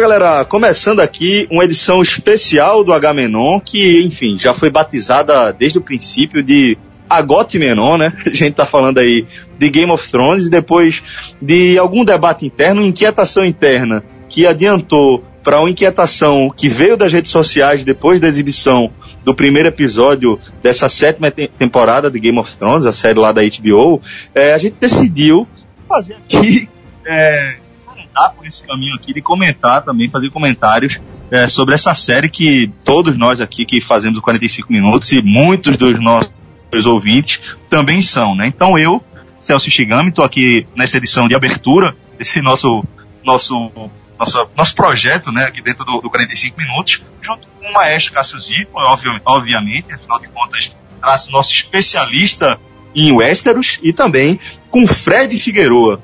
Galera, começando aqui uma edição especial do H-Menon, que, enfim, já foi batizada desde o princípio de Agote Menon, né? A gente tá falando aí de Game of Thrones e depois de algum debate interno, inquietação interna, que adiantou para uma inquietação que veio das redes sociais depois da exibição do primeiro episódio dessa sétima te temporada de Game of Thrones, a série lá da HBO, é, a gente decidiu fazer aqui é, por esse caminho aqui de comentar também, fazer comentários é, sobre essa série que todos nós aqui que fazemos o 45 minutos e muitos dos nossos ouvintes também são, né? Então eu, Celso Shigami, estou aqui nessa edição de abertura desse nosso nosso nosso, nosso projeto, né, aqui dentro do, do 45 minutos, junto com o maestro Cássio Zico, obviamente, afinal de contas, nosso especialista em Westeros e também com Fred Figueroa,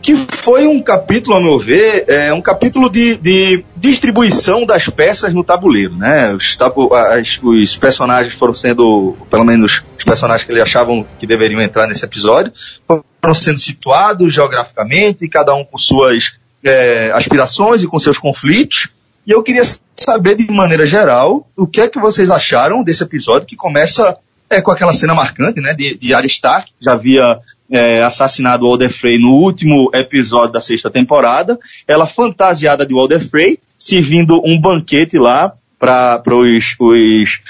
que foi um capítulo, a meu ver, é um capítulo de, de distribuição das peças no tabuleiro, né? Os, tabu, as, os personagens foram sendo, pelo menos os personagens que eles achavam que deveriam entrar nesse episódio, foram sendo situados geograficamente, cada um com suas é, aspirações e com seus conflitos. E eu queria saber, de maneira geral, o que é que vocês acharam desse episódio que começa é, com aquela cena marcante, né, de, de Arya Stark, que já havia é, assassinado o Walder Frey no último episódio da sexta temporada. Ela fantasiada de Walder Frey, servindo um banquete lá para os, os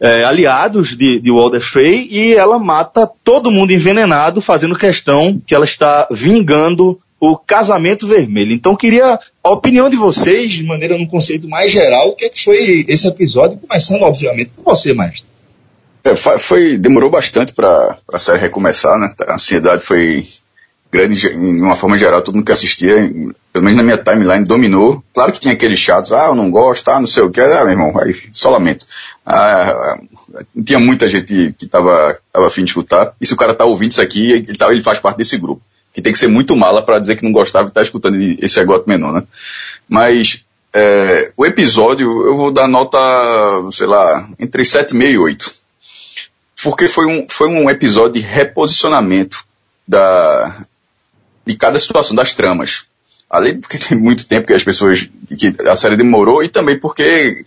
é, aliados de, de Walder Frey e ela mata todo mundo envenenado, fazendo questão que ela está vingando o casamento vermelho. Então queria a opinião de vocês, de maneira num conceito mais geral, o que, é que foi esse episódio, começando obviamente com você, mestre. É, foi, demorou bastante para a série recomeçar, né? A ansiedade foi grande, de uma forma geral, todo mundo que assistia, pelo menos na minha timeline, dominou. Claro que tinha aqueles chatos, ah, eu não gosto, ah, não sei o que, ah, meu irmão, aí só lamento. Ah, tinha muita gente que tava, tava afim de escutar, e se o cara tá ouvindo isso aqui, ele, tá, ele faz parte desse grupo. Que tem que ser muito mala para dizer que não gostava e tá escutando esse agote menor, né? Mas, é, o episódio, eu vou dar nota, sei lá, entre 7,5 e 8 porque foi um, foi um episódio de reposicionamento da, de cada situação das tramas. Além porque tem muito tempo que as pessoas, que a série demorou e também porque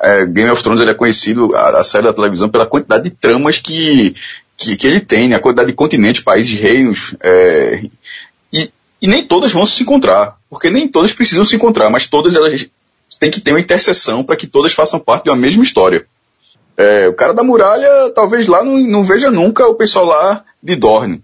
é, Game of Thrones ele é conhecido, a, a, série da televisão, pela quantidade de tramas que, que, que ele tem, né? a quantidade de continentes, países, reinos, é, e, e nem todas vão se encontrar, porque nem todas precisam se encontrar, mas todas elas têm que ter uma interseção para que todas façam parte de uma mesma história. É, o cara da muralha, talvez lá não, não, veja nunca o pessoal lá de Dorne.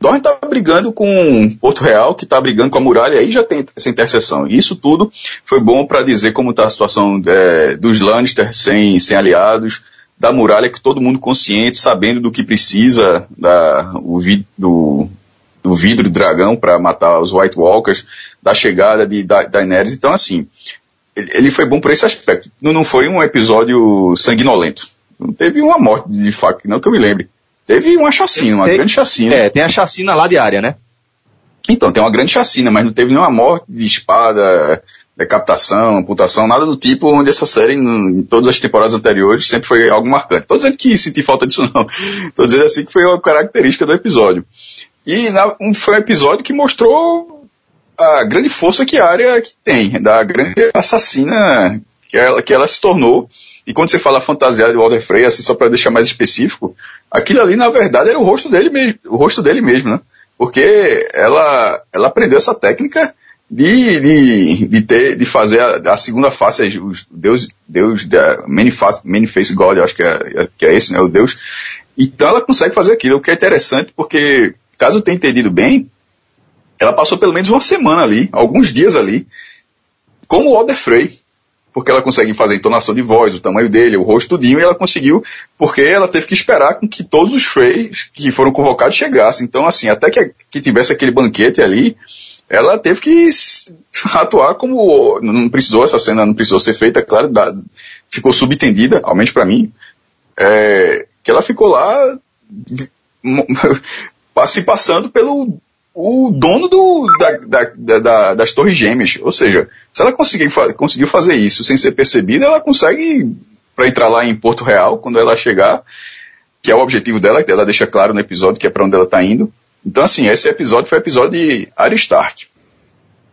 Dorne tá brigando com Porto Real, que tá brigando com a muralha, aí já tem essa interseção. E isso tudo foi bom para dizer como tá a situação é, dos Lannister sem, sem aliados, da muralha que todo mundo consciente, sabendo do que precisa, da, o vi, do, do vidro do dragão para matar os White Walkers, da chegada de da, Daenerys. Então, assim, ele foi bom por esse aspecto. Não, não foi um episódio sanguinolento. Não teve uma morte de faca, não que eu me lembre. Teve uma chacina, uma tem, grande chacina. É, tem a chacina lá de área, né? Então, tem uma grande chacina, mas não teve nenhuma morte de espada, decapitação, amputação, nada do tipo, onde essa série, em todas as temporadas anteriores, sempre foi algo marcante. Tô dizendo que senti falta disso não. Tô dizendo assim que foi uma característica do episódio. E na, um, foi um episódio que mostrou a grande força que a área que tem, da grande assassina que ela, que ela se tornou. E quando você fala fantasiada de Walter Frey, assim, só para deixar mais específico, aquilo ali, na verdade, era o rosto dele mesmo, o rosto dele mesmo, né? Porque ela, ela aprendeu essa técnica de, de, de, ter, de fazer a, a segunda face, os Deus, Deus, da many, face, many face God, acho que é, que é esse, né? O Deus. Então ela consegue fazer aquilo, o que é interessante, porque, caso eu tenha entendido bem, ela passou pelo menos uma semana ali, alguns dias ali, como o Alder Frey, porque ela consegue fazer a entonação de voz, o tamanho dele, o rosto tudinho, e ela conseguiu, porque ela teve que esperar com que todos os Freys que foram convocados chegassem. Então, assim, até que, que tivesse aquele banquete ali, ela teve que atuar como, não precisou, essa cena não precisou ser feita, claro, da, ficou subentendida, ao menos para mim, é, que ela ficou lá se passando pelo o dono do, da, da, da, das torres gêmeas. Ou seja, se ela conseguir, conseguiu fazer isso sem ser percebida, ela consegue, para entrar lá em Porto Real, quando ela chegar, que é o objetivo dela, que ela deixa claro no episódio que é para onde ela está indo. Então, assim, esse episódio foi o episódio de Arya Stark.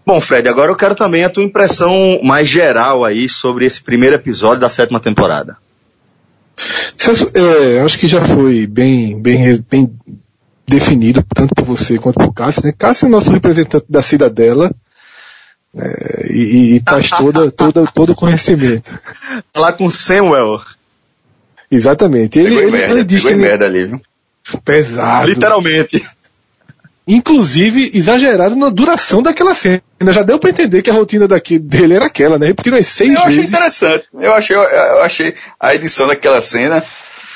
Bom, Fred, agora eu quero também a tua impressão mais geral aí sobre esse primeiro episódio da sétima temporada. É, acho que já foi bem, bem, bem definido, tanto por você quanto por Cássio. Né? Cássio é o nosso representante da Cidadela é, e, e traz toda, toda, todo o conhecimento. Lá com Samuel. Exatamente. Ele, ele, merda, ele diz que ele... merda ali, viu? Pesado. Literalmente. Inclusive, exagerado na duração daquela cena. Já deu para entender que a rotina daqui, dele era aquela, né? Repetiram as seis eu vezes. Eu achei interessante. Eu achei, eu achei a edição daquela cena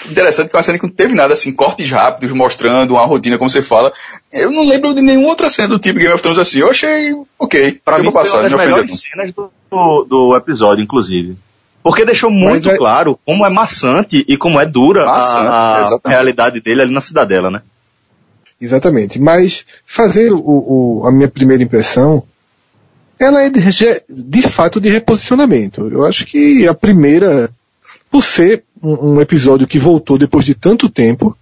interessante, que é uma cena que não teve nada assim, cortes rápidos, mostrando uma rotina, como você fala. Eu não lembro de nenhuma outra cena do tipo Game of Thrones assim. Eu achei ok. Pra mim, passar, foi uma das melhores cenas do, do episódio, inclusive. Porque deixou muito é... claro como é maçante e como é dura maçante, a, a realidade dele ali na cidadela, né? Exatamente. Mas fazendo o, o, a minha primeira impressão, ela é de, de, fato de reposicionamento. Eu acho que a primeira, por ser um, um, episódio que voltou depois de tanto tempo,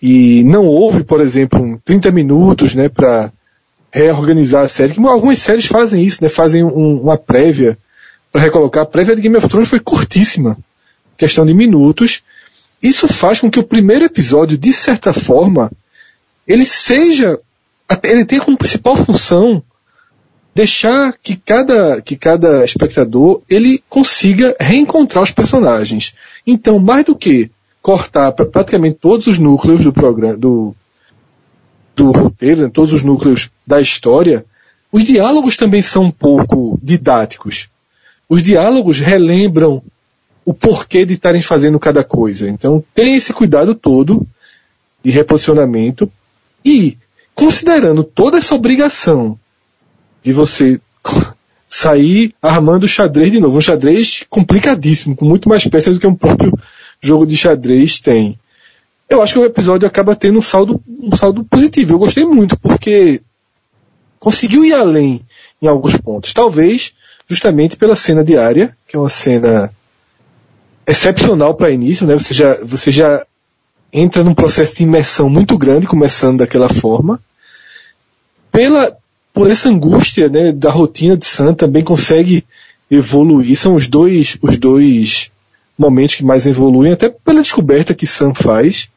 e não houve, por exemplo, 30 minutos, né, para reorganizar a série, que algumas séries fazem isso, né, fazem um, uma prévia para recolocar. A prévia de Game of Thrones foi curtíssima, questão de minutos. Isso faz com que o primeiro episódio, de certa forma, ele seja, ele tem como principal função deixar que cada, que cada espectador ele consiga reencontrar os personagens. Então, mais do que cortar pra, praticamente todos os núcleos do programa, do, do roteiro, né, todos os núcleos da história, os diálogos também são um pouco didáticos. Os diálogos relembram o porquê de estarem fazendo cada coisa. Então, tem esse cuidado todo de reposicionamento e, considerando toda essa obrigação de você sair armando o xadrez de novo, um xadrez complicadíssimo, com muito mais peças do que um próprio jogo de xadrez tem. Eu acho que o episódio acaba tendo um saldo, um saldo positivo. Eu gostei muito, porque conseguiu ir além em alguns pontos. Talvez justamente pela cena diária, que é uma cena excepcional para início, né? Você já, você já entra num processo de imersão muito grande, começando daquela forma. Pela, por essa angústia né, da rotina de Sam também consegue evoluir. São os dois, os dois momentos que mais evoluem, até pela descoberta que Sam faz,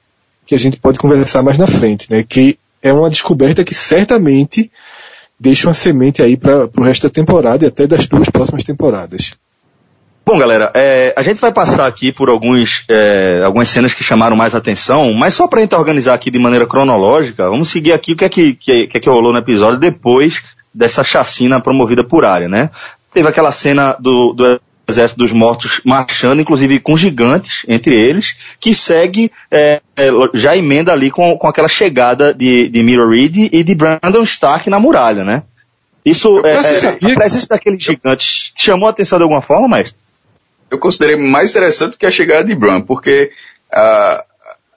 que a gente pode conversar mais na frente, né? Que é uma descoberta que certamente deixa uma semente aí para o resto da temporada e até das duas próximas temporadas. Bom, galera, é, a gente vai passar aqui por alguns, é, algumas cenas que chamaram mais atenção, mas só para a gente organizar aqui de maneira cronológica, vamos seguir aqui o que é que, que, que, é que rolou no episódio depois dessa chacina promovida por área, né? Teve aquela cena do, do Exército dos Mortos marchando, inclusive com gigantes entre eles, que segue, é, é já emenda ali com, com aquela chegada de, de Mira Reed e de Brandon Stark na muralha, né? Isso, é, é, a presença daqueles gigantes chamou a atenção de alguma forma, mestre? Eu considerei mais interessante que a chegada de Bran, porque a,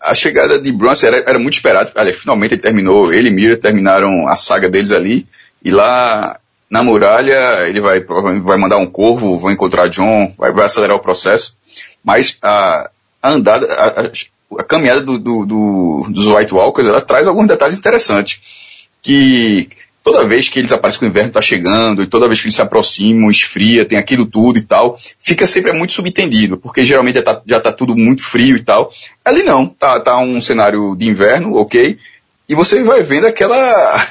a chegada de Bran era, era muito esperada. Aliás, finalmente ele terminou, ele e Mira terminaram a saga deles ali, e lá na muralha ele vai, vai mandar um corvo, vai encontrar John, vai, vai acelerar o processo. Mas a, a andada, a, a caminhada do, do, do, dos White Walkers, ela traz alguns detalhes interessantes. Que toda vez que eles aparecem que o inverno está chegando, e toda vez que eles se aproximam, esfria, tem aquilo tudo e tal, fica sempre muito subentendido, porque geralmente já está tá tudo muito frio e tal. Ali não, tá, tá um cenário de inverno, ok, e você vai vendo aquela,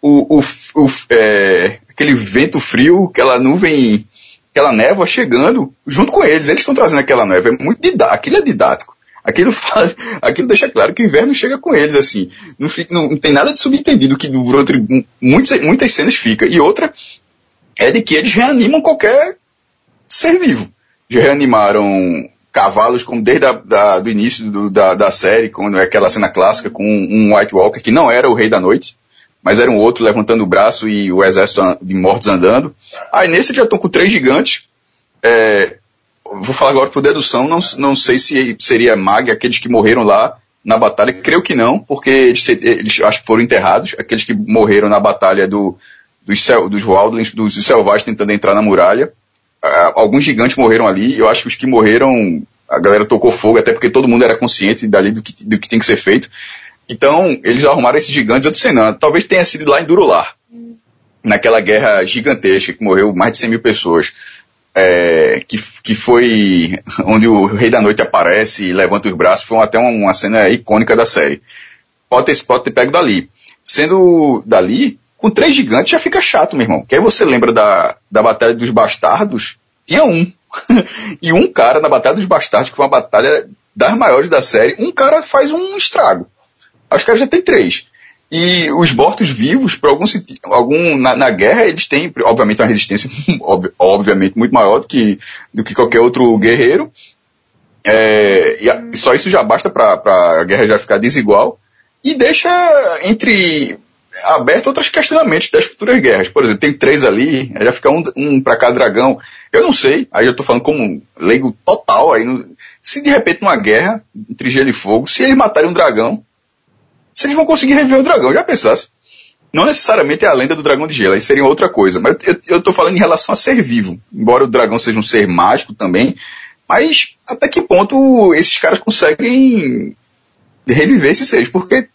o, o, o é, aquele vento frio, aquela nuvem, aquela névoa chegando junto com eles, eles estão trazendo aquela névoa, é muito didático, aquilo é didático. Aquilo, faz, aquilo deixa claro que o inverno chega com eles, assim. Não, fica, não, não tem nada de subentendido que durante muitas, muitas cenas fica. E outra é de que eles reanimam qualquer ser vivo. Já reanimaram cavalos como desde a, da, do início do, da, da série, quando é aquela cena clássica com um White Walker que não era o Rei da Noite, mas era um outro levantando o braço e o exército de mortos andando. Aí nesse já estão com três gigantes, é, vou falar agora por dedução, não, não sei se seria Mag, aqueles que morreram lá na batalha, creio que não, porque eles, eles acho que foram enterrados, aqueles que morreram na batalha do, dos, dos Wildlings, dos selvagens tentando entrar na muralha. Uh, alguns gigantes morreram ali, eu acho que os que morreram, a galera tocou fogo, até porque todo mundo era consciente dali do que, do que tem que ser feito. Então, eles arrumaram esses gigantes, eu disse, não, talvez tenha sido lá em Durular. naquela guerra gigantesca que morreu mais de 100 mil pessoas, é, que, que foi onde o Rei da Noite aparece e levanta os braços, foi até uma, uma cena icônica da série. Pode ter, pode ter pego dali. Sendo dali, com três gigantes já fica chato, meu irmão. Que aí você lembra da, da Batalha dos Bastardos, tinha um. e um cara na Batalha dos Bastardos, que foi uma batalha das maiores da série, um cara faz um estrago. Acho que já tem três. E os mortos-vivos, por algum algum na, na, guerra, eles têm, obviamente, uma resistência, obviamente, muito maior do que, do que qualquer outro guerreiro. É, e, a, só isso já basta para a guerra já ficar desigual. E deixa entre aberto outros questionamentos das futuras guerras. Por exemplo, tem três ali, já fica um, um para cada dragão. Eu não sei, aí eu estou falando como leigo total. Aí, se de repente numa guerra entre gelo e fogo, se eles matarem um dragão, se eles vão conseguir reviver o dragão, já pensasse. Não necessariamente é a lenda do dragão de gelo, aí seria outra coisa. Mas eu, estou falando em relação a ser vivo. Embora o dragão seja um ser mágico também, mas até que ponto esses caras conseguem reviver esses seres? Porque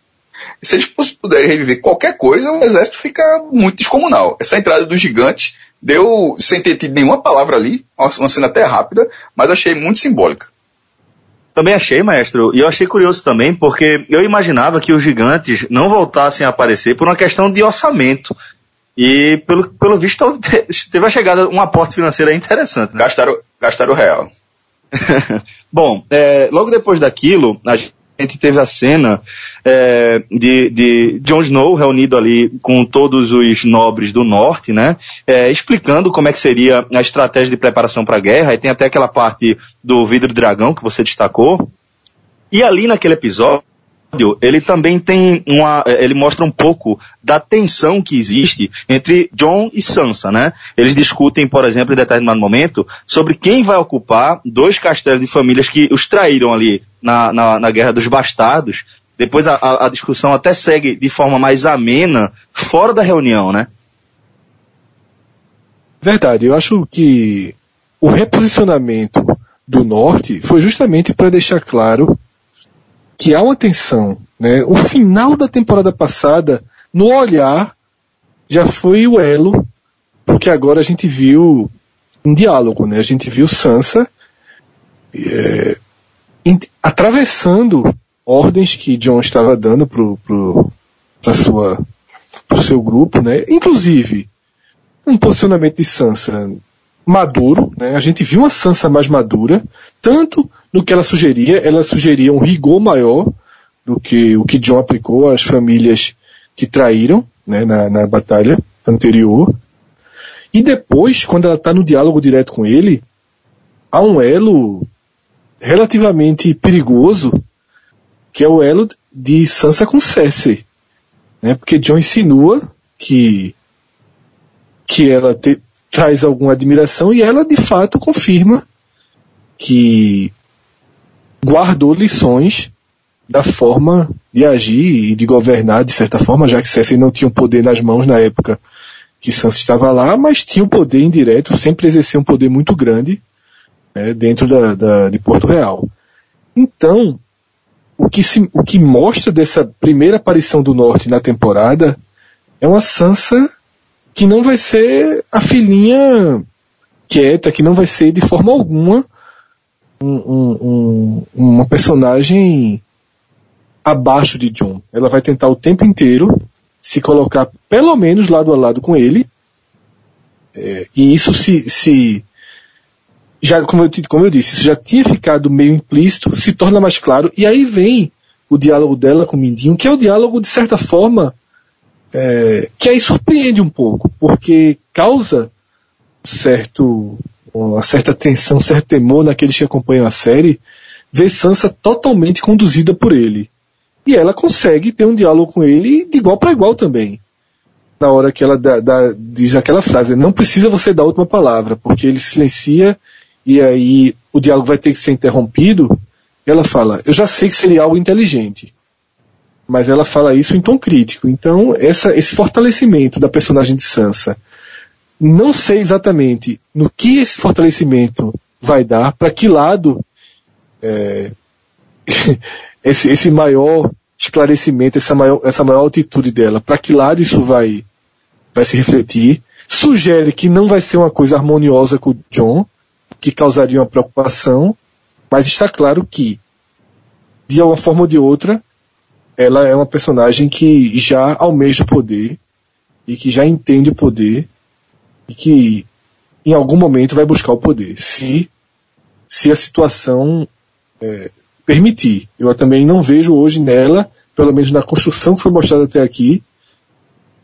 se eles puderem reviver qualquer coisa, o exército fica muito descomunal. Essa entrada dos gigantes deu, sem ter tido nenhuma palavra ali, uma cena até rápida, mas achei muito simbólica. Também achei, maestro, e eu achei curioso também, porque eu imaginava que os gigantes não voltassem a aparecer por uma questão de orçamento. E pelo, pelo visto teve a chegada um aporte financeiro interessante. Né? Gastaram, gastaram real. Bom, é, logo depois daquilo, a gente gente teve a cena é, de, de Jon Snow reunido ali com todos os nobres do norte, né? É, explicando como é que seria a estratégia de preparação para a guerra. E tem até aquela parte do vidro dragão que você destacou. E ali naquele episódio, ele também tem uma, ele mostra um pouco da tensão que existe entre John e Sansa, né? Eles discutem, por exemplo, em determinado momento, sobre quem vai ocupar dois castelos de famílias que os traíram ali na, na, na Guerra dos Bastardos. Depois a, a discussão até segue de forma mais amena fora da reunião, né? Verdade, eu acho que o reposicionamento do norte foi justamente para deixar claro que há uma tensão. Né? O final da temporada passada, no olhar, já foi o elo, porque agora a gente viu um diálogo, né? A gente viu Sansa é, atravessando ordens que John estava dando pro, pro, sua, pro seu grupo, né? Inclusive, um posicionamento de Sansa maduro, né? A gente viu uma Sansa mais madura, tanto no que ela sugeria, ela sugeria um rigor maior do que o que John aplicou às famílias que traíram, né, na, na batalha anterior. E depois, quando ela está no diálogo direto com ele, há um elo relativamente perigoso, que é o elo de Sansa com Cersei. Né? Porque John insinua que, que ela te, traz alguma admiração e ela de fato confirma que guardou lições da forma de agir e de governar de certa forma, já que Cersei não tinha o poder nas mãos na época que Sansa estava lá, mas tinha um poder indireto, sempre exercia um poder muito grande né, dentro da, da, de Porto Real. Então, o que, se, o que mostra dessa primeira aparição do Norte na temporada é uma Sansa que não vai ser a filhinha quieta, que não vai ser de forma alguma um, um, um, uma personagem abaixo de John. Ela vai tentar o tempo inteiro se colocar pelo menos lado a lado com ele. É, e isso se, se já, como eu, como eu disse, isso já tinha ficado meio implícito, se torna mais claro, e aí vem o diálogo dela com o Mindinho, que é o diálogo, de certa forma, é, que aí surpreende um pouco, porque causa certo, uma certa tensão, certo temor naqueles que acompanham a série, ver Sansa totalmente conduzida por ele. E ela consegue ter um diálogo com ele de igual para igual também. Na hora que ela dá, dá, diz aquela frase, não precisa você dar a última palavra, porque ele silencia e aí o diálogo vai ter que ser interrompido. Ela fala, eu já sei que seria algo inteligente mas ela fala isso em tom crítico. Então, essa, esse fortalecimento da personagem de Sansa, não sei exatamente no que esse fortalecimento vai dar, para que lado é, esse, esse maior esclarecimento, essa maior, essa maior altitude dela, para que lado isso vai, vai se refletir. Sugere que não vai ser uma coisa harmoniosa com o John, que causaria uma preocupação, mas está claro que, de uma forma ou de outra, ela é uma personagem que já almeja o poder e que já entende o poder e que em algum momento vai buscar o poder, se, se a situação é, permitir. Eu também não vejo hoje nela, pelo menos na construção que foi mostrada até aqui,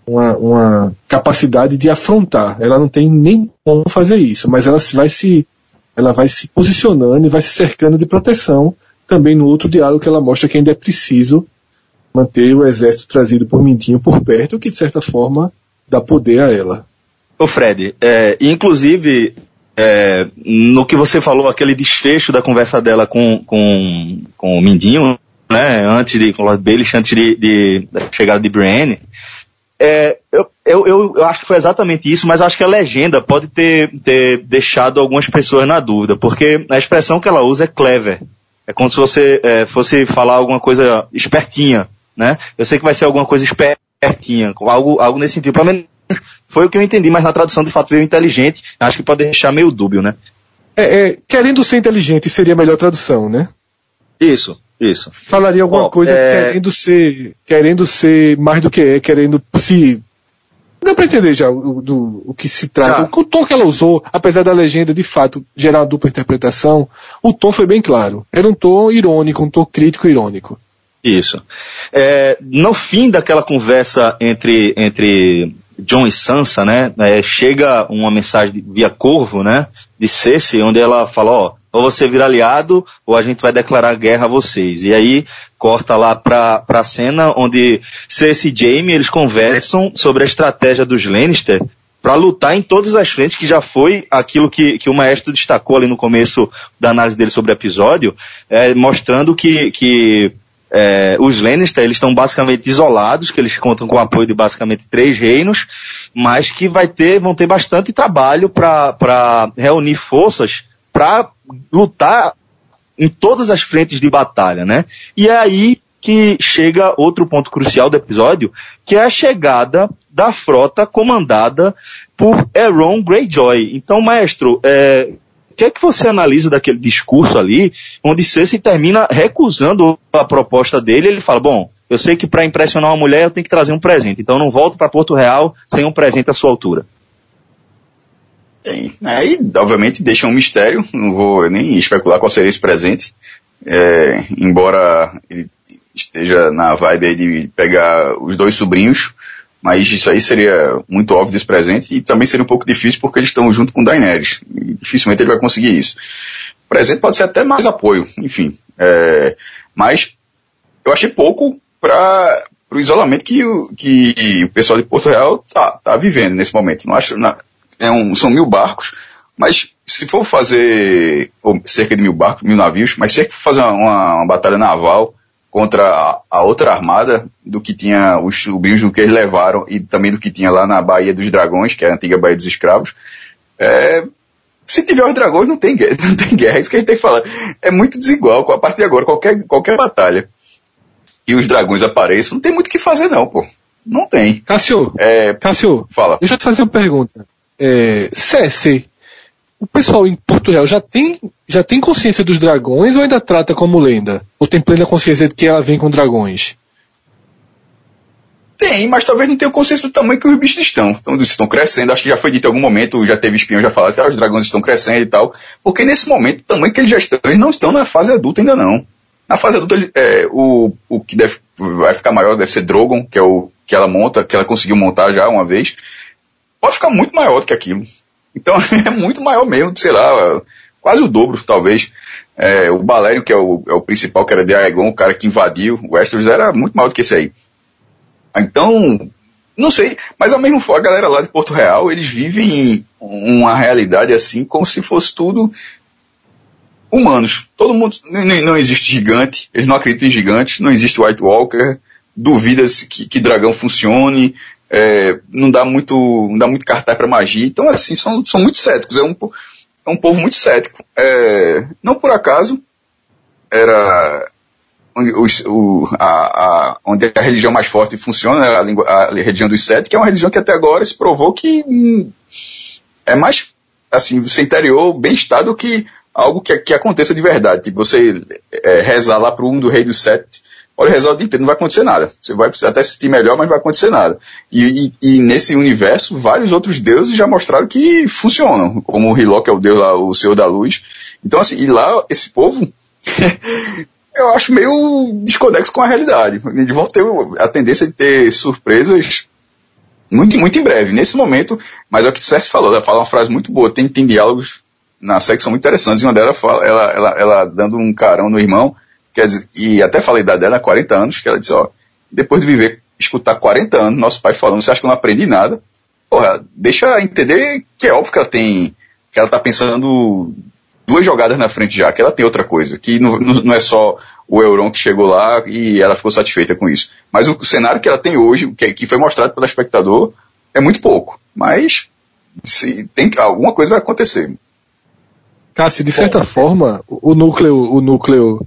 uma, uma capacidade de afrontar. Ela não tem nem como fazer isso, mas ela vai se, ela vai se posicionando e vai se cercando de proteção também no outro diálogo que ela mostra que ainda é preciso manter o exército trazido por Mindinho por perto, que de certa forma dá poder a ela. Ô Fred, é, inclusive, é, no que você falou, aquele desfecho da conversa dela com, com, com o Mindinho, né, antes de, com o Lord Baelish, antes de, de, da chegada de Brienne, é, eu, eu, eu, acho que foi exatamente isso, mas acho que a legenda pode ter, ter deixado algumas pessoas na dúvida, porque a expressão que ela usa é clever. É como se você é, fosse falar alguma coisa espertinha, né? Eu sei que vai ser alguma coisa espertinha, algo, algo nesse sentido. Pelo menos foi o que eu entendi, mas na tradução de fato veio inteligente. Acho que pode deixar meio dúbio, né? É, é, querendo ser inteligente seria a melhor tradução, né? Isso, isso. Falaria alguma coisa é... querendo ser, querendo ser mais do que é, querendo se Dá pra entender já o, do, o que se trata. O, o, tom que ela usou, apesar da legenda de fato gerar uma dupla interpretação, o tom foi bem claro. Era um tom irônico, um tom crítico irônico. Isso. É, no fim daquela conversa entre, entre John e Sansa, né, é, chega uma mensagem via Corvo, né, de Cersei, onde ela fala, ó, ou você vira aliado, ou a gente vai declarar guerra a vocês. E aí corta lá pra, pra cena onde Cersei e Jaime, eles conversam sobre a estratégia dos Lannister para lutar em todas as frentes, que já foi aquilo que, que o maestro destacou ali no começo da análise dele sobre o episódio, é, mostrando que, que é, os Lannister eles estão basicamente isolados, que eles contam com o apoio de basicamente três reinos, mas que vai ter, vão ter bastante trabalho para reunir forças para lutar em todas as frentes de batalha, né? E é aí que chega outro ponto crucial do episódio, que é a chegada da frota comandada por Aaron Greyjoy. Então, maestro, é, que é que você analisa daquele discurso ali, onde Cersei termina recusando a proposta dele, ele fala, bom, eu sei que para impressionar uma mulher eu tenho que trazer um presente, então eu não volto para Porto Real sem um presente à sua altura. Tem. Aí, obviamente, deixa um mistério, não vou nem especular qual seria esse presente, é, embora ele esteja na vibe aí de pegar os dois sobrinhos, mas isso aí seria muito óbvio desse presente e também seria um pouco difícil porque eles estão junto com Daenerys. E dificilmente ele vai conseguir isso. O presente pode ser até mais apoio, enfim. É, mas eu achei pouco para o isolamento que o, que o pessoal de Porto Real tá, tá vivendo nesse momento. Não acho, é um, são mil barcos, mas se for fazer ou cerca de mil barcos, mil navios, mas se for fazer uma, uma batalha naval contra a, outra armada do que tinha os sobrinhos do que eles levaram e também do que tinha lá na Baía dos Dragões, que é a antiga Baía dos Escravos. É, se tiver os dragões, não tem guerra, não tem guerra, é isso que a gente tem que falar. É muito desigual, a partir de agora, qualquer, qualquer batalha e os dragões apareçam, não tem muito o que fazer não, pô. Não tem. Cássio, é, Cássio, fala. deixa eu te fazer uma pergunta. É, o pessoal em Porto Real já tem, já tem consciência dos dragões ou ainda trata como lenda? Ou tem plena consciência de que ela vem com dragões? Tem, mas talvez não tenha consciência do tamanho que os bichos estão. Então, eles estão crescendo. Acho que já foi dito em algum momento, já teve espião já falado que ah, os dragões estão crescendo e tal. Porque nesse momento, o tamanho que eles já estão, eles não estão na fase adulta ainda não. Na fase adulta, é, o, o que deve, vai ficar maior deve ser Drogon, que é o que ela monta, que ela conseguiu montar já uma vez. Pode ficar muito maior do que aquilo. Então é muito maior mesmo, sei lá, quase o dobro, talvez. É, o Balério, que é o, é o, principal, que era de Aegon, o cara que invadiu o Westeros, era muito maior do que esse aí. Então, não sei, mas ao mesmo tempo, a galera lá de Porto Real, eles vivem uma realidade assim, como se fosse tudo humanos. Todo mundo, não, não existe gigante, eles não acreditam em gigantes, não existe White Walker, duvida-se que, que dragão funcione, é, não dá muito, não dá muito cartaz para magia. Então, assim, são, são muito céticos. É um, é um povo muito cético. É, não por acaso, era onde, o, a, a, onde a religião mais forte funciona, a, língua, a religião dos sete, que é uma religião que até agora se provou que hum, é mais, assim, você interior bem-estar do que algo que, que aconteça de verdade. Tipo, você é, rezar lá pro um do rei dos sete, olha, rezar o dia inteiro, não vai acontecer nada. Você vai até se sentir melhor, mas não vai acontecer nada. E, e, e, nesse universo, vários outros deuses já mostraram que funcionam, como o Hiló, que é o deus lá, o Senhor da Luz. Então, assim, e lá, esse povo, eu acho meio desconexo com a realidade. Eles vão ter a tendência de ter surpresas muito, muito em breve. Nesse momento, mas é o que o César falou, ela fala uma frase muito boa, tem, tem diálogos na série que são muito interessantes, e uma delas fala, ela, ela, ela dando um carão no irmão, quer dizer, e até falei da dela, 40 anos, que ela disse, ó, depois de viver, escutar 40 anos, nosso pai falando, você acha que eu não aprendi nada? Porra, deixa entender que é óbvio que ela tem, que ela tá pensando duas jogadas na frente já, que ela tem outra coisa, que não, não é só o Euron que chegou lá e ela ficou satisfeita com isso. Mas o cenário que ela tem hoje, que, que foi mostrado pelo espectador, é muito pouco. Mas se tem alguma coisa vai acontecer. Cássio, de certa Bom, forma, o núcleo, o núcleo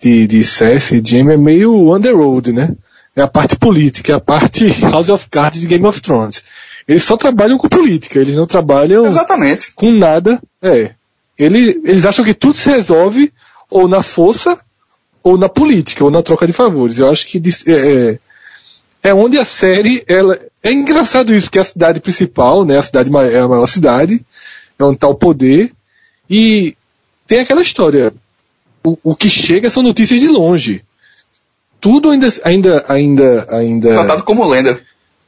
de, de Cersei e Jaime é meio underworld, né? É a parte política, é a parte House of Cards de Game of Thrones. Eles só trabalham com política, eles não trabalham Exatamente. com nada. É. Ele, eles acham que tudo se resolve ou na força, ou na política, ou na troca de favores. Eu acho que é, é, é onde a série, ela, é engraçado isso, porque a cidade principal, né, a cidade é a maior cidade, é onde está o poder, e tem aquela história, o, o que chega são notícias de longe. Tudo ainda, ainda, ainda, ainda. Tratado como lenda.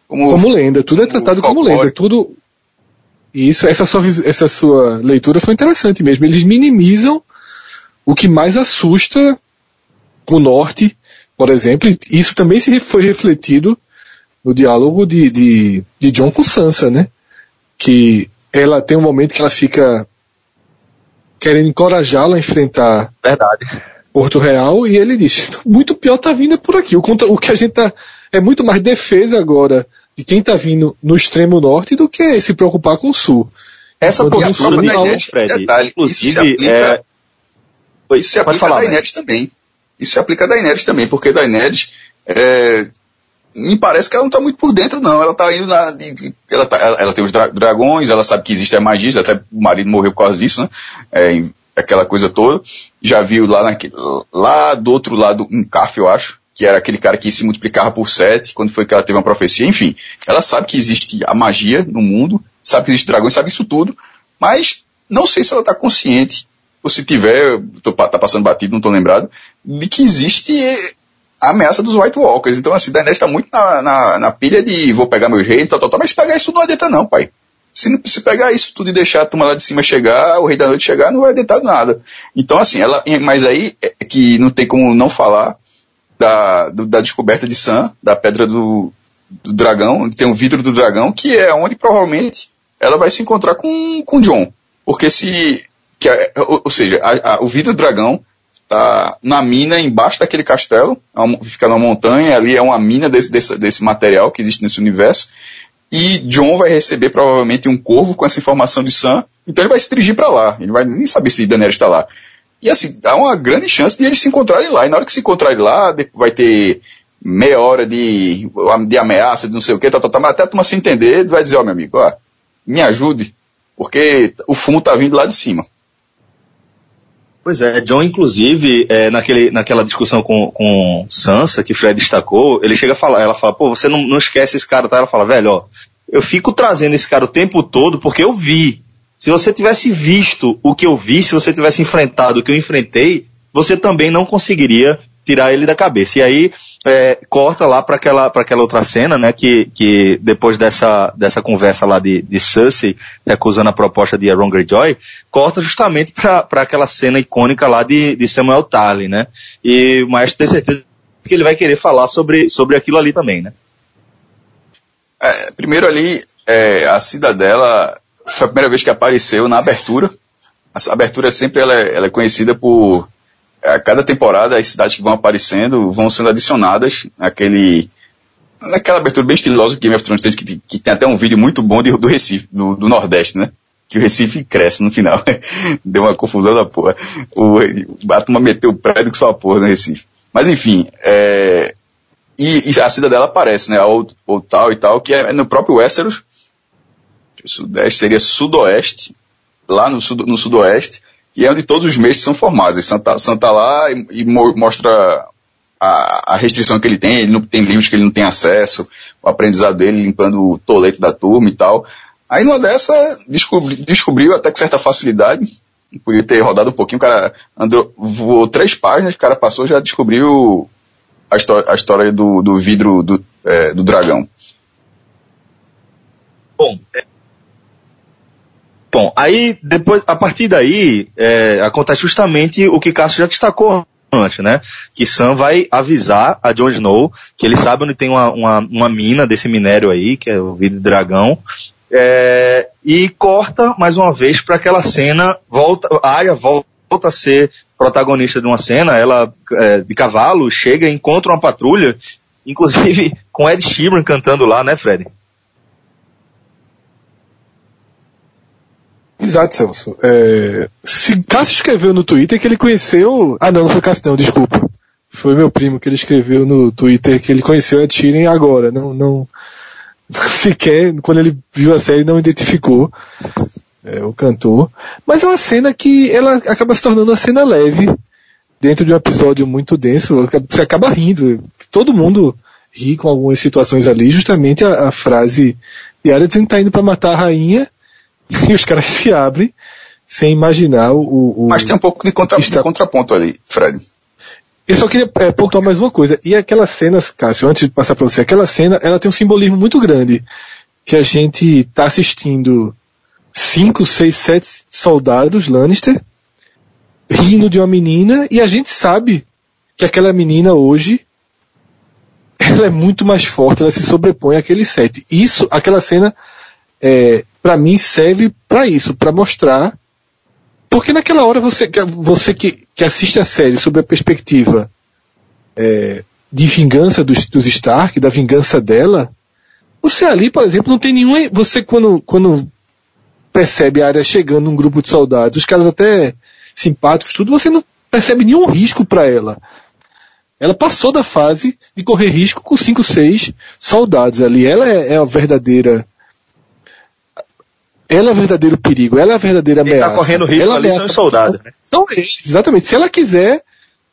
Como, como lenda, tudo é tratado como lenda, tudo, isso, essa sua, essa sua leitura foi interessante mesmo. Eles minimizam o que mais assusta o norte, por exemplo. Isso também se foi refletido no diálogo de, de, de John com Sansa, né? Que ela tem um momento que ela fica querendo encorajá-la a enfrentar Verdade. Porto Real e ele diz, muito pior tá vindo por aqui. O, o que a gente tá, é muito mais defesa agora de quem está vindo no extremo norte do que se preocupar com o sul. Essa postura da Inês, Fred, detalhe, inclusive, isso se aplica, é... isso se aplica falar, a Daenerys né? também. Isso se aplica a Daenerys também, porque a Daenerys, é, me parece que ela não está muito por dentro, não. Ela está indo na. Ela, tá, ela, tem os dra dragões, ela sabe que existe a magia, até o marido morreu por causa disso, né? É, aquela coisa toda. Já viu lá, naquele, lá do outro lado um Caf, eu acho, que era aquele cara que se multiplicava por sete, quando foi que ela teve uma profecia, enfim. Ela sabe que existe a magia no mundo, sabe que existe dragões, sabe isso tudo, mas não sei se ela está consciente, ou se tiver, tô, tá passando batido, não estou lembrado, de que existe a ameaça dos White Walkers. Então, assim, Daenerys está muito na, na, na, pilha de vou pegar meus reis, tal, tal, tal, mas se pegar isso não adianta não, pai. Se, se pegar isso tudo e deixar a turma lá de cima chegar, o rei da noite chegar, não vai adiantar nada. Então, assim, ela, mas aí é que não tem como não falar da, do, da descoberta de Sam, da pedra do, do dragão, tem o vidro do dragão, que é onde provavelmente ela vai se encontrar com, com John. Porque se. Que, é, ou, ou, seja, a, a, o vidro do dragão tá na mina embaixo daquele castelo, é fica na montanha, ali é uma mina desse, desse, desse material que existe nesse universo. E John vai receber provavelmente um corvo com essa informação de Sam, então ele vai se dirigir para lá. Ele vai nem saber se Daenerys está lá. E assim, há uma grande chance de eles se encontrarem lá. E na hora que se encontrarem lá, vai ter meia hora de, de ameaça, de não sei o que, tá, tá, tá, mas até a turma se entender, vai dizer, ó oh, meu amigo, ó, me ajude, porque o fumo tá vindo lá de cima. Pois é, John, inclusive, é, naquele, naquela discussão com, com Sansa, que Fred destacou, ele chega a falar, ela fala, pô, você não, não esquece esse cara, tá? Ela fala, velho, ó, eu fico trazendo esse cara o tempo todo porque eu vi. Se você tivesse visto o que eu vi, se você tivesse enfrentado o que eu enfrentei, você também não conseguiria tirar ele da cabeça. E aí é, corta lá para aquela para aquela outra cena, né? Que, que depois dessa dessa conversa lá de, de Cersei recusando a proposta de Aaron Greyjoy, corta justamente para aquela cena icônica lá de, de Samuel Tarly, né? E Maestro tem certeza que ele vai querer falar sobre sobre aquilo ali também, né? É, primeiro ali é, a cidadela foi a primeira vez que apareceu na abertura. A abertura sempre ela é, ela é conhecida por a cada temporada as cidades que vão aparecendo vão sendo adicionadas naquele naquela abertura bem estilosa que Game of Thrones tem, que, que tem até um vídeo muito bom de, do Recife, do, do, Nordeste, né? Que o Recife cresce no final. Deu uma confusão da porra. O Batman meteu o prédio com sua porra no Recife. Mas enfim, é, e, e, a cidadela aparece, né? Ou, ou tal e tal, que é no próprio Westeros. Sudeste seria sudoeste, lá no, sud, no sudoeste, e é onde todos os meses são formados. Santa, Santa lá e, e mostra a, a, restrição que ele tem, ele não tem livros que ele não tem acesso, o aprendizado dele limpando o tolete da turma e tal. Aí numa dessa, descobri, descobriu até com certa facilidade, podia ter rodado um pouquinho, o cara andou, voou três páginas, o cara passou já descobriu a história, a história do, do vidro do, é, do dragão. Bom, é... Bom, aí depois, a partir daí, é, acontece justamente o que Cássio já destacou antes, né? Que Sam vai avisar a Jon Snow que ele sabe onde tem uma, uma, uma mina desse minério aí, que é o vidro dragão, é, e corta mais uma vez para aquela cena, volta, a área volta a ser protagonista de uma cena, ela é, de cavalo chega e encontra uma patrulha, inclusive com Ed Sheeran cantando lá, né, Fred? Exato, Celso. É, se Cássio escreveu no Twitter que ele conheceu. Ah, não, não foi Cássio, não, desculpa. Foi meu primo que ele escreveu no Twitter que ele conheceu Ed Sheeran agora. Não, não. Sequer, quando ele viu a série, não identificou é, o cantor. Mas é uma cena que ela acaba se tornando uma cena leve dentro de um episódio muito denso. Você acaba rindo. Todo mundo ri com algumas situações ali. Justamente a, a frase de que tá indo para matar a rainha e os caras se abrem sem imaginar o. o Mas tem um pouco de, contra, está... de contraponto ali, Fred. Eu só queria é, pontuar mais uma coisa. E aquelas cenas, Cássio, antes de passar para você, aquela cena, ela tem um simbolismo muito grande. Que a gente está assistindo cinco, seis, sete soldados Lannister rindo de uma menina e a gente sabe que aquela menina hoje ela é muito mais forte, ela se sobrepõe àquele sete. Isso, aquela cena é, para mim serve para isso, para mostrar. Porque naquela hora você, você que, que assiste a série sob a perspectiva é, de vingança dos, dos Stark, da vingança dela, você ali, por exemplo, não tem nenhum. Você quando, quando percebe a área chegando um grupo de soldados, os caras até simpáticos, tudo, você não percebe nenhum risco para ela. Ela passou da fase de correr risco com 5, 6 soldados ali. Ela é, é a verdadeira ela é o verdadeiro perigo, ela é a verdadeira Quem ameaça. Quem tá correndo risco ela ali são os soldados, né? São eles, exatamente. Se ela quiser,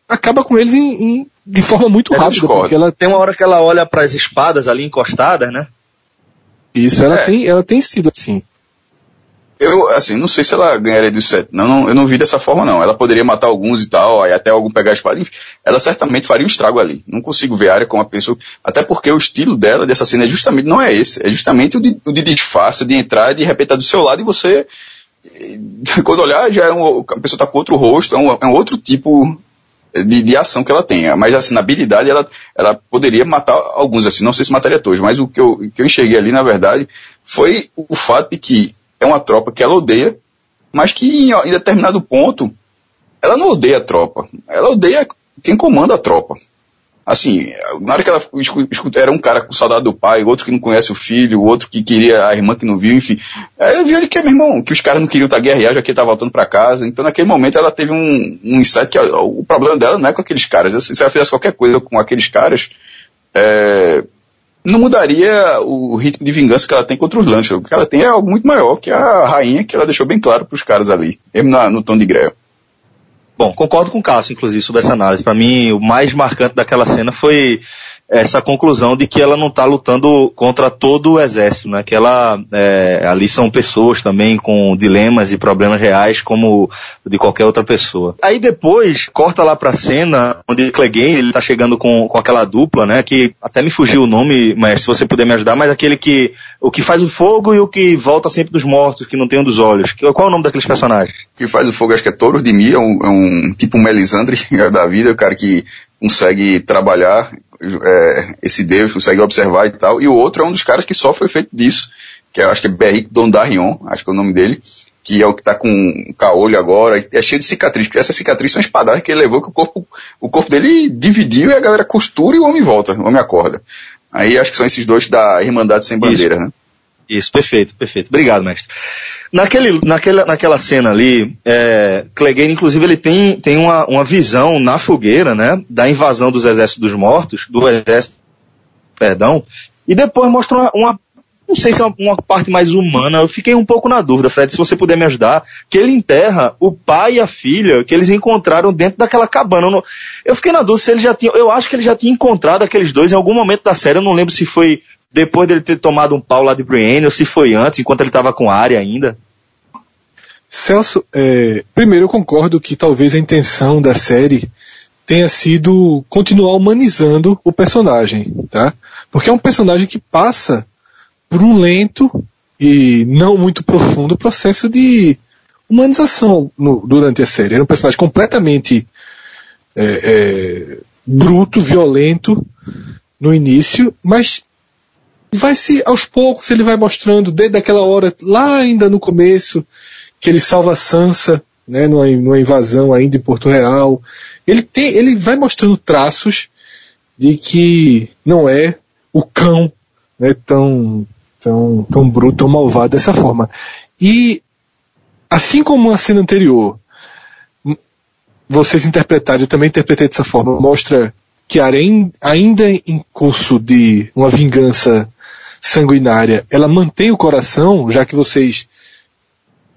acaba com eles em, em, de forma muito ela rápida. Porque ela tem uma hora que ela olha para as espadas ali encostadas, né? Isso, ela, é. tem, ela tem sido assim. Eu, assim, não sei se ela ganharia dos sete. Não, não, eu não vi dessa forma, não. Ela poderia matar alguns e tal, aí até algum pegar a espada. Enfim, ela certamente faria um estrago ali. Não consigo ver a área como uma pessoa. Até porque o estilo dela, dessa cena, é justamente, não é esse. É justamente o de, o de disfarce, de entrar, de repente tá do seu lado e você. Quando olhar, já é um, a pessoa tá com outro rosto, é um, é um outro tipo de, de, ação que ela tem. Mas assim, na habilidade ela, ela poderia matar alguns, assim, não sei se mataria todos, mas o que eu, que eu enxerguei ali, na verdade, foi o fato de que é uma tropa que ela odeia, mas que em, em determinado ponto ela não odeia a tropa, ela odeia quem comanda a tropa. Assim, na hora que ela escuta, era um cara com saudade do pai, outro que não conhece o filho, outro que queria a irmã que não viu, enfim. Aí eu vi ali que, meu irmão, que os caras não queriam estar guerrear, já que ele tá voltando para casa. Então naquele momento ela teve um, um insight que o problema dela não é com aqueles caras. Se ela fizesse qualquer coisa com aqueles caras, é, não mudaria o ritmo de vingança que ela tem contra os Lannister. O que ela tem é algo muito maior, que a rainha, que ela deixou bem claro para os caras ali, mesmo na, no tom de Grell. Bom, concordo com o Cássio, inclusive, sobre essa análise. Para mim, o mais marcante daquela cena foi essa conclusão de que ela não está lutando contra todo o exército, né? Que ela é, ali são pessoas também com dilemas e problemas reais como de qualquer outra pessoa. Aí depois corta lá para cena onde Clegane ele tá chegando com, com aquela dupla, né? Que até me fugiu o nome, mas se você puder me ajudar, mas aquele que o que faz o fogo e o que volta sempre dos mortos, que não tem um dos olhos. Qual é o nome daqueles personagens? que faz o fogo, acho que é Touro de é um, é um tipo Melisandre da vida, o cara que consegue trabalhar é, esse Deus, consegue observar e tal. E o outro é um dos caras que sofre o efeito disso, que eu acho que é Beric Dondarion, acho que é o nome dele, que é o que tá com um caolho agora, é cheio de cicatriz, porque essa cicatriz são espadadas que ele levou, que o corpo, o corpo dele dividiu e a galera costura e o homem volta, o homem acorda. Aí acho que são esses dois da Irmandade Sem Bandeira, Isso. né? Isso, perfeito, perfeito. Obrigado, mestre. Naquele, naquela, naquela cena ali, é, Clegane, inclusive, ele tem, tem uma, uma visão na fogueira, né? Da invasão dos exércitos dos mortos, do exército, perdão, e depois mostra uma, uma não sei se é uma, uma, parte mais humana, eu fiquei um pouco na dúvida, Fred, se você puder me ajudar, que ele enterra o pai e a filha que eles encontraram dentro daquela cabana. Eu, não, eu fiquei na dúvida se ele já tinha, eu acho que ele já tinha encontrado aqueles dois em algum momento da série, eu não lembro se foi depois dele ter tomado um pau lá de Brienne ou se foi antes, enquanto ele estava com área ainda. Celso, é, primeiro eu concordo que talvez a intenção da série tenha sido continuar humanizando o personagem, tá? Porque é um personagem que passa por um lento e não muito profundo processo de humanização no, durante a série. Era um personagem completamente é, é, bruto, violento no início, mas vai se aos poucos ele vai mostrando desde aquela hora lá ainda no começo que ele salva Sansa, né, numa, numa invasão ainda em Porto Real. Ele tem, ele vai mostrando traços de que não é o cão, né, tão tão tão bruto, tão malvado dessa forma. E assim como a cena anterior, vocês interpretaram, eu também interpretei dessa forma, mostra que ainda em curso de uma vingança sanguinária, ela mantém o coração, já que vocês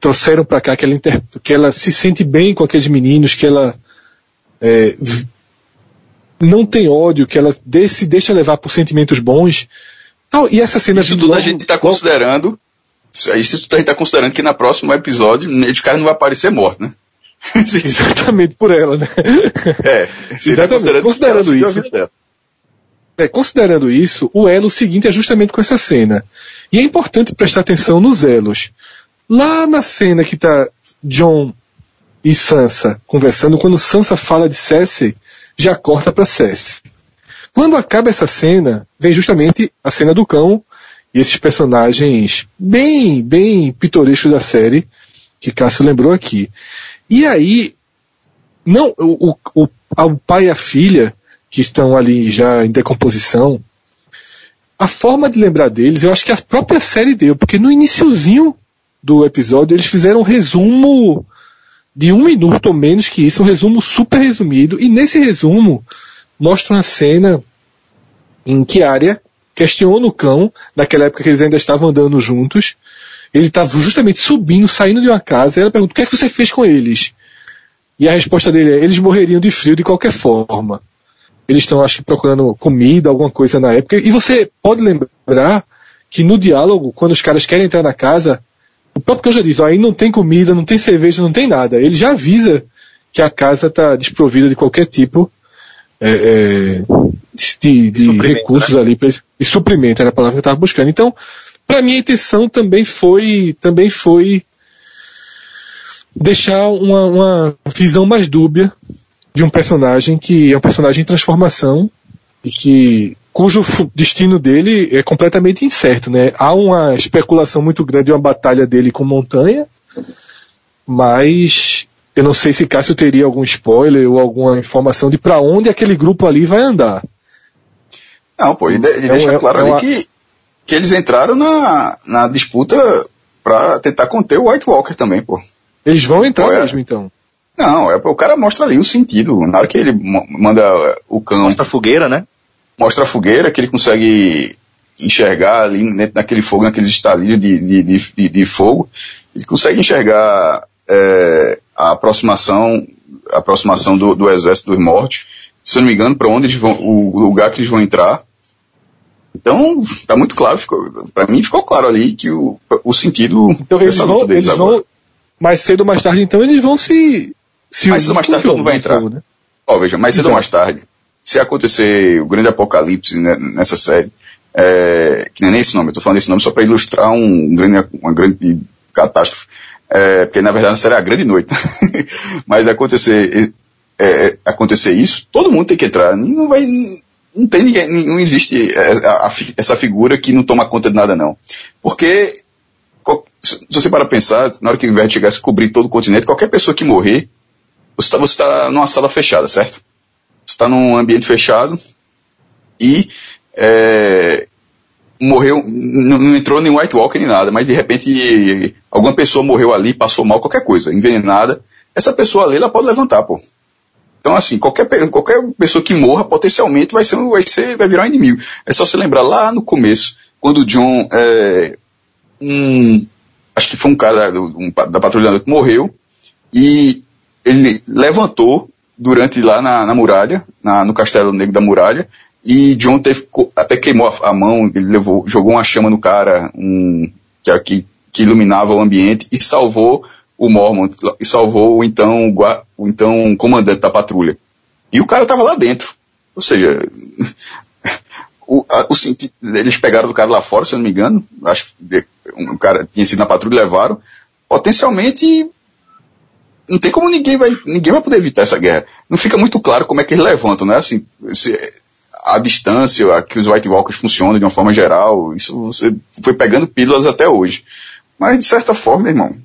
trouxeram para cá que ela, inter... que ela se sente bem com aqueles meninos, que ela é, não tem ódio, que ela se deixa levar por sentimentos bons. Então, e essa cena Isso tudo logo, a gente está considerando. Isso tudo a gente está considerando que na próximo episódio o cara não vai aparecer morto, né? Exatamente por ela, né? É, Exatamente. Considerando, considerando isso. É, considerando isso, o elo seguinte é justamente com essa cena. E é importante prestar atenção nos elos. Lá na cena que está John e Sansa conversando, quando Sansa fala de Cersei, já corta para Cersei. Quando acaba essa cena, vem justamente a cena do cão e esses personagens bem, bem pitorescos da série, que Cássio lembrou aqui. E aí, não, o, o, o pai e a filha, que estão ali já em decomposição, a forma de lembrar deles, eu acho que a própria série deu, porque no iniciozinho do episódio, eles fizeram um resumo de um minuto ou menos que isso, um resumo super resumido, e nesse resumo mostra uma cena em que área questiona o cão, naquela época que eles ainda estavam andando juntos, ele estava justamente subindo, saindo de uma casa, e ela pergunta, o que é que você fez com eles? E a resposta dele é, eles morreriam de frio de qualquer forma. Eles estão, acho que, procurando comida, alguma coisa na época. E você pode lembrar que no diálogo, quando os caras querem entrar na casa, o próprio cão já diz, ó, aí não tem comida, não tem cerveja, não tem nada. Ele já avisa que a casa está desprovida de qualquer tipo é, é, de, de recursos né? ali, pra, de suprimento, era a palavra que eu estava buscando. Então, para mim a intenção também foi, também foi deixar uma, uma visão mais dúbia de um personagem que é um personagem em transformação e que cujo destino dele é completamente incerto, né? Há uma especulação muito grande de uma batalha dele com Montanha, mas eu não sei se Cássio teria algum spoiler ou alguma informação de para onde aquele grupo ali vai andar. Não, pô, ele, ele é deixa claro é ali uma... que, que eles entraram na, na disputa para tentar conter o White Walker também, pô. Eles vão entrar pô, é... mesmo, então. Não, é, o cara mostra ali o sentido. Na hora que ele manda o cão. Mostra a fogueira, né? mostra a fogueira, que ele consegue enxergar ali naquele fogo, naqueles estalinhos de, de, de, de, fogo, ele consegue enxergar é, a aproximação, a aproximação do, do exército dos mortos, se eu não me engano, para onde eles vão, o lugar que eles vão entrar. Então, tá muito claro, para mim ficou claro ali que o, o sentido então, eles vão, eles vão, mais cedo ou mais tarde, então eles vão se, se mais cedo ou mais tarde todo mundo vai entrar. Fogo, né? Ó, veja, mais cedo ou mais tarde, se acontecer o grande apocalipse nessa série, é, que nem é esse nome, eu tô falando esse nome só para ilustrar um grande, uma grande catástrofe, é, porque na verdade será a grande noite, mas acontecer, é, é, acontecer isso, todo mundo tem que entrar, não vai, não tem ninguém, não existe essa figura que não toma conta de nada não, porque se você para pensar, na hora que o inverno chegasse a cobrir todo o continente, qualquer pessoa que morrer, você está você tá numa sala fechada, certo? está num ambiente fechado e é, morreu, não, não entrou nem White Walker nem nada, mas de repente alguma pessoa morreu ali, passou mal, qualquer coisa, envenenada, essa pessoa ali, ela pode levantar, pô. Então, assim, qualquer, qualquer pessoa que morra, potencialmente, vai, ser, vai, ser, vai virar um inimigo. É só se lembrar lá no começo, quando o John, é, um, acho que foi um cara da, um, da patrulha que morreu, e ele levantou durante lá na, na muralha, na, no Castelo Negro da Muralha, e John teve, até queimou a, a, mão, ele levou, jogou uma chama no cara, um, que, que, que iluminava o ambiente, e salvou o Mormon e salvou o então, o então comandante da patrulha. E o cara estava lá dentro. Ou seja, o, a, o, eles pegaram o cara lá fora, se eu não me engano. Acho que um cara tinha sido na patrulha e levaram. Potencialmente, não tem como ninguém vai, ninguém vai poder evitar essa guerra. Não fica muito claro como é que eles levantam, né? Assim, se, a distância, a que os White Walkers funcionam de uma forma geral, isso você foi pegando pílulas até hoje. Mas, de certa forma, irmão,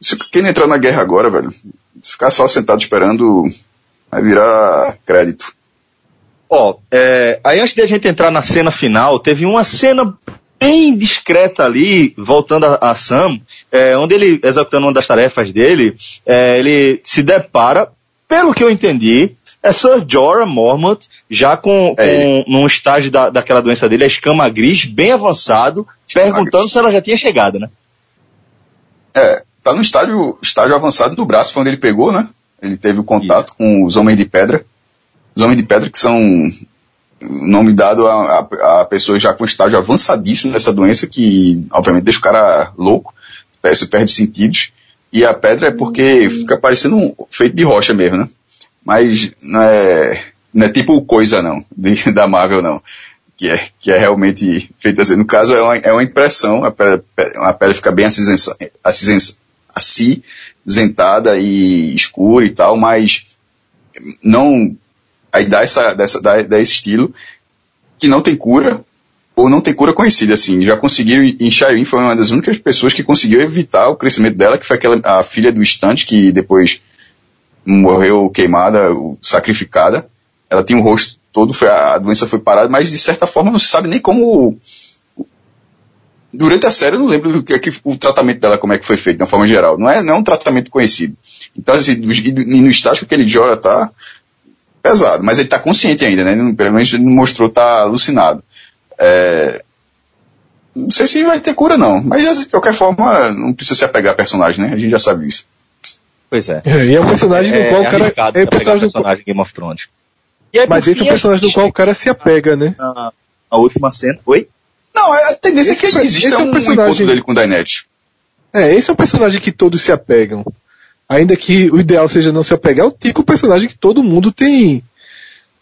se quem entrar na guerra agora, velho, se ficar só sentado esperando, vai virar crédito. Ó, oh, é, aí antes de a gente entrar na cena final, teve uma cena bem discreta ali, voltando a, a Sam, é, onde ele, executando uma das tarefas dele, é, ele se depara, pelo que eu entendi, é Sir Jorah Mormont, já com, é com num estágio da, daquela doença dele, a escama gris, bem avançado, escama perguntando gris. se ela já tinha chegado, né? É, tá no estágio, estágio avançado do braço, foi onde ele pegou, né? Ele teve o contato Isso. com os Homens de Pedra. Os Homens de Pedra que são nome dado a, a, a pessoas já com estágio avançadíssimo dessa doença, que obviamente deixa o cara louco, se perde sentidos. E a pedra é porque fica parecendo um, feito de rocha mesmo, né? Mas não é, não é tipo coisa não, de, da Marvel não. Que é, que é realmente feita assim. No caso é uma, é uma impressão, a pedra, a pedra fica bem acinzenta, acinzentada e escura e tal, mas não aí dá essa dessa dá, dá esse estilo que não tem cura ou não tem cura conhecida assim. Já conseguiram em Shireen foi uma das únicas pessoas que conseguiu evitar o crescimento dela, que foi aquela a filha do Stunt que depois morreu queimada, sacrificada. Ela tinha um rosto todo, foi, a doença foi parada, mas de certa forma não se sabe nem como durante a série eu não lembro do que, que o tratamento dela como é que foi feito, de uma forma geral. Não é, não é um tratamento conhecido. Então, assim, no estágio que ele joga tá pesado, mas ele tá consciente ainda, né? Ele, pelo menos ele não mostrou tá alucinado. É, não sei se vai ter cura não, mas de qualquer forma não precisa se apegar a personagem, né? A gente já sabe isso. Pois é. é e é um personagem do é, qual o cara é, é personagem, personagem do... Game of Thrones. Aí, mas esse é um personagem do qual o cara se apega, né? A, última cena, oi? Não, a tendência esse, é que existe é um, personagem... um dele com o Daenerys. É, esse é um personagem que todos se apegam. Ainda que o ideal seja não se apegar, é o tipo de personagem que todo mundo tem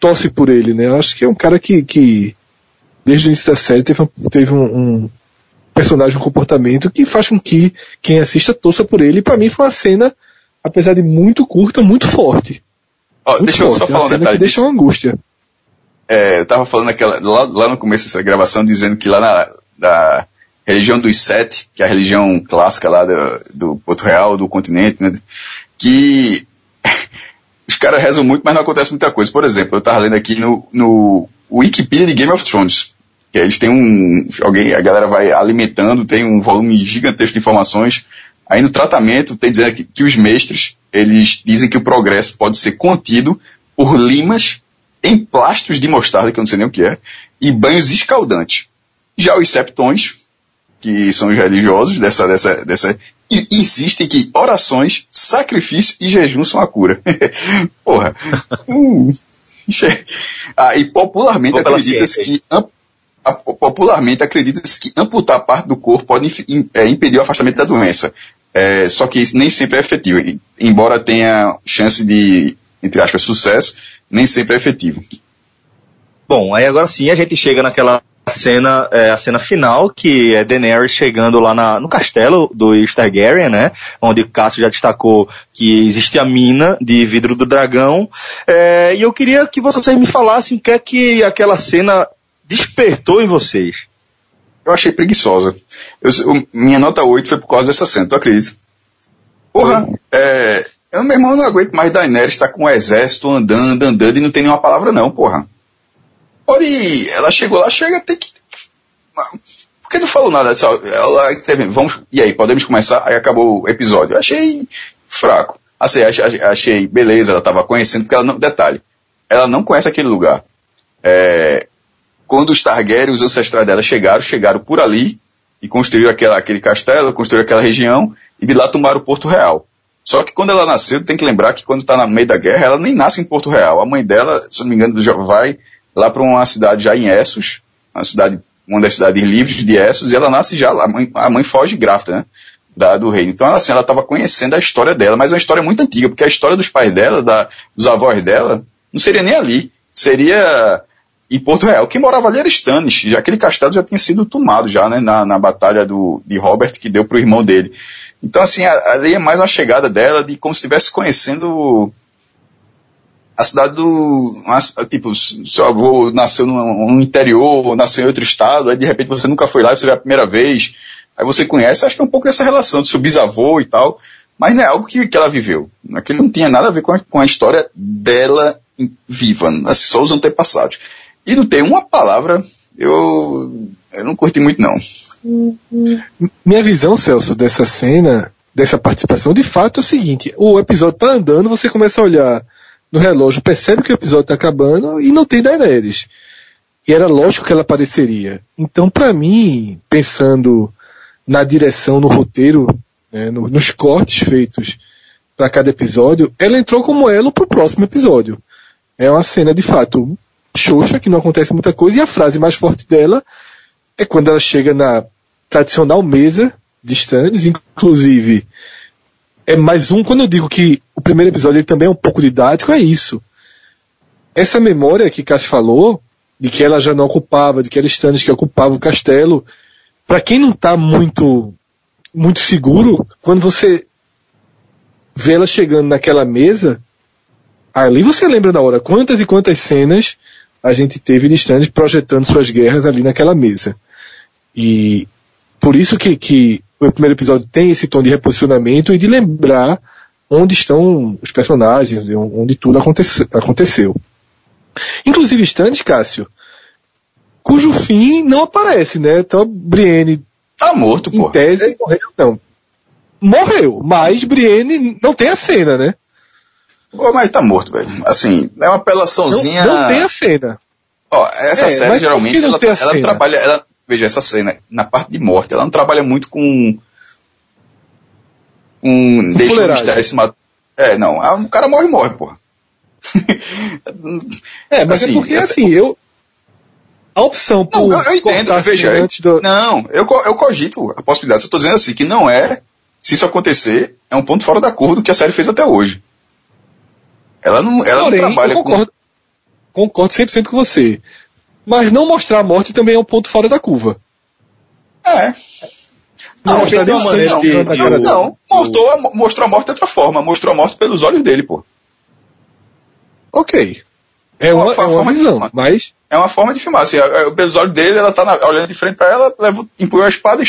torce por ele, né? Eu acho que é um cara que, que desde o início da série teve, um, teve um, um personagem, um comportamento que faz com que quem assista torça por ele. E para mim foi uma cena, apesar de muito curta, muito forte. Oh, muito deixa forte. eu só falar uma um detalhe. Que deixa uma angústia. É, eu tava falando aquela, lá, lá, no começo dessa gravação, dizendo que lá na da religião dos sete, que é a religião clássica lá do, do Porto Real, do continente, né, que os caras rezam muito, mas não acontece muita coisa. Por exemplo, eu tava lendo aqui no, no Wikipedia de Game of Thrones, que eles têm um, alguém, a galera vai alimentando, tem um volume gigantesco de informações. Aí no tratamento tem dizendo que, que os mestres, eles dizem que o progresso pode ser contido por limas em plastos de mostarda, que eu não sei nem o que é, e banhos escaldantes. Já os septões, que são os religiosos dessa, dessa, dessa, e insistem que orações, sacrifício e jejum são a cura. Porra. hum. ah, e popularmente acredita-se que popularmente acredita-se que amputar parte do corpo pode é, impedir o afastamento da doença. É, só que isso nem sempre é efetivo. Embora tenha chance de, entre aspas, sucesso, nem sempre é efetivo. Bom, aí agora sim a gente chega naquela cena, é, a cena final, que é Daenerys chegando lá na, no castelo do Targaryen, né? Onde o Cássio já destacou que existe a mina de vidro do dragão. É, e eu queria que vocês me falassem o que é que aquela cena despertou em vocês. Eu achei preguiçosa. Eu, minha nota 8 foi por causa dessa cena, tu acredita? Porra, é, eu, meu irmão, não aguento mais Daenerys estar tá com o exército andando, andando e não tem nenhuma palavra não, porra. Ori, ela chegou lá, chega, tem que Por que não falou nada? Só, ela teve, vamos, e aí, podemos começar? Aí acabou o episódio. Achei fraco. Assim, achei, achei beleza, ela estava conhecendo, porque ela não, detalhe, ela não conhece aquele lugar. É, quando os Targaryen, os ancestrais dela chegaram, chegaram por ali e construíram aquela, aquele castelo, construíram aquela região e de lá tomaram Porto Real. Só que quando ela nasceu, tem que lembrar que quando está no meio da guerra, ela nem nasce em Porto Real. A mãe dela, se não me engano, já vai lá para uma cidade já em Essos, uma cidade, uma das cidades livres de Essos, e ela nasce já, a mãe, a mãe foge grávida, né? Da, do reino. Então, assim, ela estava conhecendo a história dela, mas é uma história muito antiga, porque a história dos pais dela, da, dos avós dela, não seria nem ali. Seria em Porto Real. Quem morava ali era Stannis, já aquele castelo já tinha sido tomado já, né, na, na batalha do, de Robert, que deu pro irmão dele. Então, assim, ali é mais uma chegada dela de como se estivesse conhecendo a cidade do. Tipo, seu avô nasceu no, no, interior, nasceu em outro estado, aí de repente você nunca foi lá, você vê a primeira vez, aí você conhece, acho que é um pouco essa relação do seu bisavô e tal, mas não é algo que, que ela viveu. Aquilo não tinha nada a ver com a, com a história dela viva, assim, só os antepassados. E não tem uma palavra, eu, eu não curti muito não. Minha visão, Celso, dessa cena, dessa participação, de fato é o seguinte: o episódio tá andando, você começa a olhar no relógio, percebe que o episódio tá acabando e não tem Daenerys. E era lógico que ela apareceria. Então, para mim, pensando na direção, no roteiro, né, no, nos cortes feitos para cada episódio, ela entrou como elo pro próximo episódio. É uma cena de fato xoxa, que não acontece muita coisa, e a frase mais forte dela é quando ela chega na tradicional mesa de stands, inclusive é mais um, quando eu digo que o primeiro episódio ele também é um pouco didático, é isso. Essa memória que Cássio falou, de que ela já não ocupava, de que era Stannis que ocupava o castelo, para quem não está muito, muito seguro, quando você vê ela chegando naquela mesa, ali você lembra na hora quantas e quantas cenas a gente teve de Stannis projetando suas guerras ali naquela mesa. E por isso que, que o primeiro episódio tem esse tom de reposicionamento e de lembrar onde estão os personagens, onde tudo aconteceu. aconteceu. Inclusive Stannis, Cássio, cujo fim não aparece, né? Então Brienne tá morto, pô. Em tese morreu, não. Morreu, mas Brienne não tem a cena, né? Pô, mas tá morto, velho. Assim, é uma apelaçãozinha. Não, não tem a cena. Ó, essa é, série geralmente ela, ela trabalha, ela, veja, essa cena, na parte de morte, ela não trabalha muito com. Um. Deixa o mistério se matar. É, não. O cara morre, morre, porra. é, mas é assim, é porque, assim, eu. A opção por. Não, eu entendo, veja. Antes do... Não, eu, eu cogito a possibilidade. Eu tô dizendo assim, que não é. Se isso acontecer, é um ponto fora da curva do que a série fez até hoje. Ela não, ela Porém, não trabalha eu concordo, com... Concordo 100% com você. Mas não mostrar a morte também é um ponto fora da curva. É. Não, não mostrar uma maneira não, de, de, não, não, mostrou, a, mostrou a morte de outra forma. Mostrou a morte pelos olhos dele, pô. Ok. É uma, uma, é uma visão, mas... É uma forma de filmar. Assim, pelos olhos dele, ela tá na, olhando de frente para ela, leva, empunhou a espada e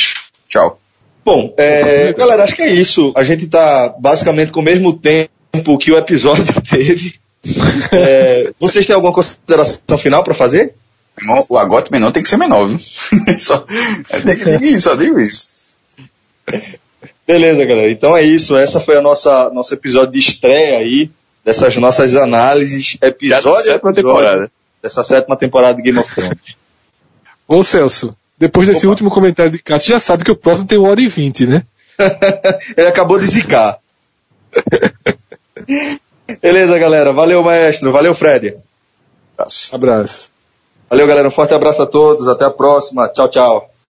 tchau. Bom, é, galera, acho que é isso. A gente tá basicamente com o mesmo tempo que o episódio teve. É, vocês têm alguma consideração final para fazer? O agote menor tem que ser menor, viu? só, tem que dizer só digo isso. Beleza, galera. Então é isso. Essa foi a nossa nosso episódio de estreia aí dessas nossas análises, episódio sétima temporada. Dessa sétima temporada de Game of Thrones. Ô Celso, depois desse Opa. último comentário de Cássio, já sabe que o próximo tem 1 hora e 20, né? Ele acabou de zicar. Beleza, galera. Valeu, maestro. Valeu, Fred. Abraço. Abraço. Valeu, galera. Um forte abraço a todos. Até a próxima. Tchau, tchau.